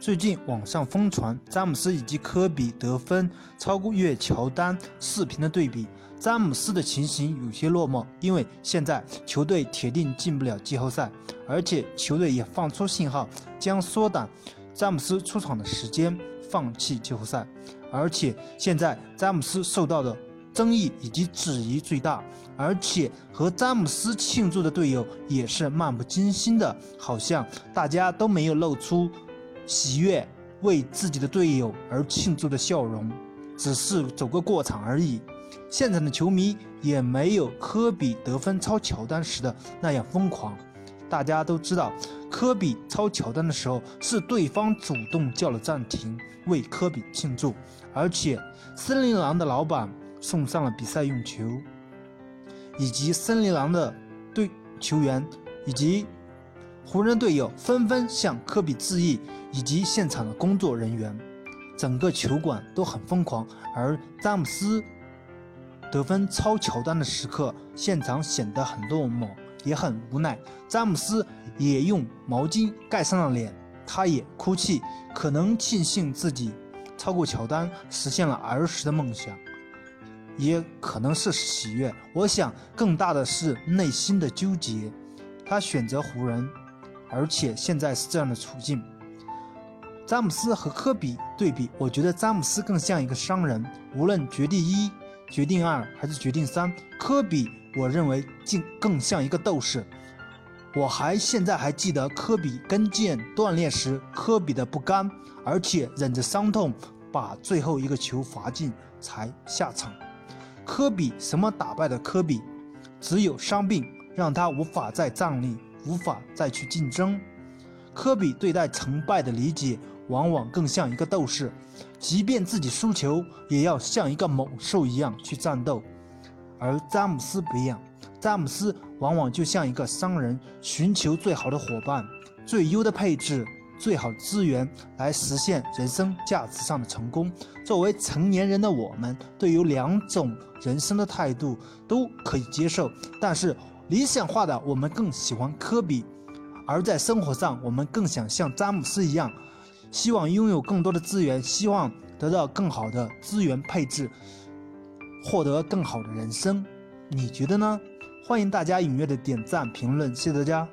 最近网上疯传詹姆斯以及科比得分超越乔丹视频的对比，詹姆斯的情形有些落寞，因为现在球队铁定进不了季后赛，而且球队也放出信号将缩短詹姆斯出场的时间，放弃季后赛。而且现在詹姆斯受到的争议以及质疑最大，而且和詹姆斯庆祝的队友也是漫不经心的，好像大家都没有露出。喜悦为自己的队友而庆祝的笑容，只是走个过场而已。现场的球迷也没有科比得分超乔丹时的那样疯狂。大家都知道，科比超乔丹的时候是对方主动叫了暂停，为科比庆祝，而且森林狼的老板送上了比赛用球，以及森林狼的队球员以及。湖人队友纷纷向科比致意，以及现场的工作人员，整个球馆都很疯狂。而詹姆斯得分超乔丹的时刻，现场显得很落寞，也很无奈。詹姆斯也用毛巾盖上了脸，他也哭泣，可能庆幸自己超过乔丹，实现了儿时的梦想，也可能是喜悦。我想，更大的是内心的纠结。他选择湖人。而且现在是这样的处境，詹姆斯和科比对比，我觉得詹姆斯更像一个商人，无论决定一、决定二还是决定三，科比我认为竟更像一个斗士。我还现在还记得科比跟腱断裂时，科比的不甘，而且忍着伤痛把最后一个球罚进才下场。科比什么打败的科比？只有伤病让他无法再站立。无法再去竞争。科比对待成败的理解，往往更像一个斗士，即便自己输球，也要像一个猛兽一样去战斗。而詹姆斯不一样，詹姆斯往往就像一个商人，寻求最好的伙伴、最优的配置、最好的资源，来实现人生价值上的成功。作为成年人的我们，对于两种人生的态度都可以接受，但是。理想化的我们更喜欢科比，而在生活上，我们更想像詹姆斯一样，希望拥有更多的资源，希望得到更好的资源配置，获得更好的人生。你觉得呢？欢迎大家踊跃的点赞评论，谢谢大家。